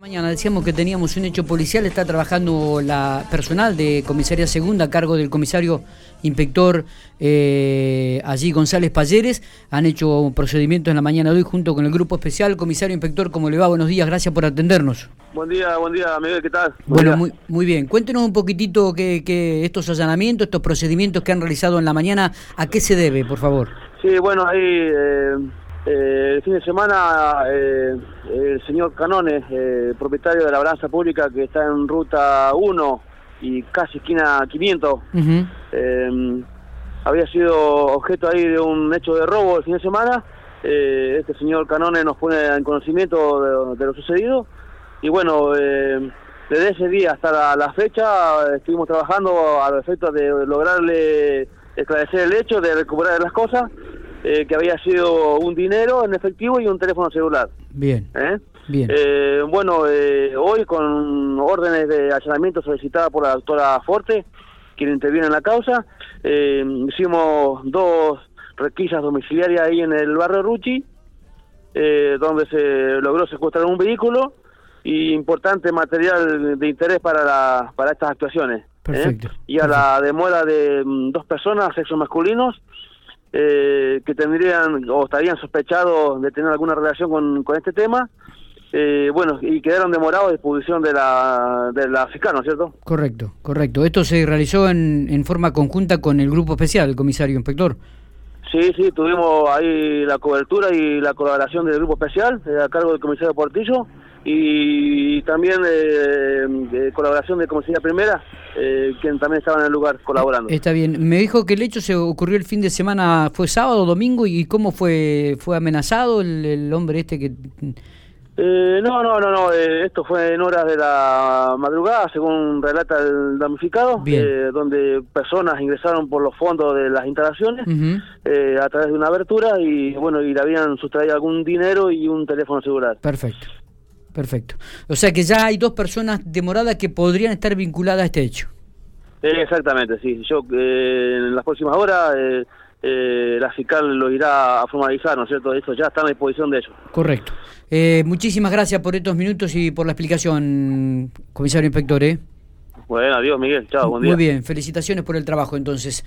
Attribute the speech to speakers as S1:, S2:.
S1: Mañana decíamos que teníamos un hecho policial, está trabajando la personal de comisaría segunda a cargo del comisario inspector eh, allí González Palleres. Han hecho procedimientos en la mañana de hoy junto con el grupo especial. Comisario inspector, ¿cómo le va? Buenos días, gracias por atendernos.
S2: Buen día, buen día, Miguel, ¿qué tal?
S1: bueno, muy, muy bien. Cuéntenos un poquitito que, que estos allanamientos, estos procedimientos que han realizado en la mañana, ¿a qué se debe, por favor?
S2: Sí, bueno, ahí... Eh eh, el fin de semana eh, el señor Canones, eh, propietario de la balanza pública que está en ruta 1 y casi esquina 500, había sido objeto ahí de un hecho de robo el fin de semana. este señor Canones nos pone en conocimiento de, lo sucedido. Y bueno, desde ese día hasta la, fecha estuvimos trabajando al efecto de lograrle esclarecer el hecho, de recuperar las cosas eh, que había sido un dinero en efectivo y un teléfono celular.
S1: Bien.
S2: ¿Eh?
S1: Bien.
S2: Eh, bueno, hoy con órdenes de allanamiento solicitadas por la doctora Forte, quien interviene en la causa, hicimos dos requisas domiciliarias ahí en el barrio Ruchi, donde se logró secuestrar un vehículo y importante material de interés para, la, para estas actuaciones.
S1: Perfecto.
S2: Y a la demora de mm, dos personas, sexos masculinos, eh, que tendrían o estarían sospechados de tener alguna relación con, con este tema. Eh, bueno, y quedaron demorados a disposición de la, de la fiscal, ¿no es cierto?
S1: Correcto, correcto. ¿Esto se realizó en, en forma conjunta con el grupo especial, el comisario inspector?
S2: Sí, sí, tuvimos ahí la cobertura y la colaboración del grupo especial eh, a cargo del comisario Portillo y también eh, de colaboración de Comisaría Primera, eh, quien también estaba en el lugar colaborando.
S1: Está bien. Me dijo que el hecho se ocurrió el fin de semana, ¿fue sábado o domingo? ¿Y cómo fue fue amenazado el, hombre este que...?
S2: Eh, no, no, no, no. Eh, esto fue en horas de la madrugada, según relata el damnificado, eh, donde personas ingresaron por los fondos de las instalaciones a través de una abertura y bueno, y le habían sustraído algún dinero y un teléfono celular.
S1: Perfecto. Perfecto. O sea que ya hay dos personas demoradas que podrían estar vinculadas a este hecho.
S2: Eh, exactamente, sí. Yo eh, en las próximas horas eh, la fiscal lo irá a formalizar, ¿no es cierto? Eso ya está a disposición de ellos.
S1: Correcto. muchísimas gracias por estos minutos y por la explicación, comisario inspector.
S2: Bueno, adiós Miguel, chao, buen día.
S1: Muy bien, felicitaciones por el trabajo entonces.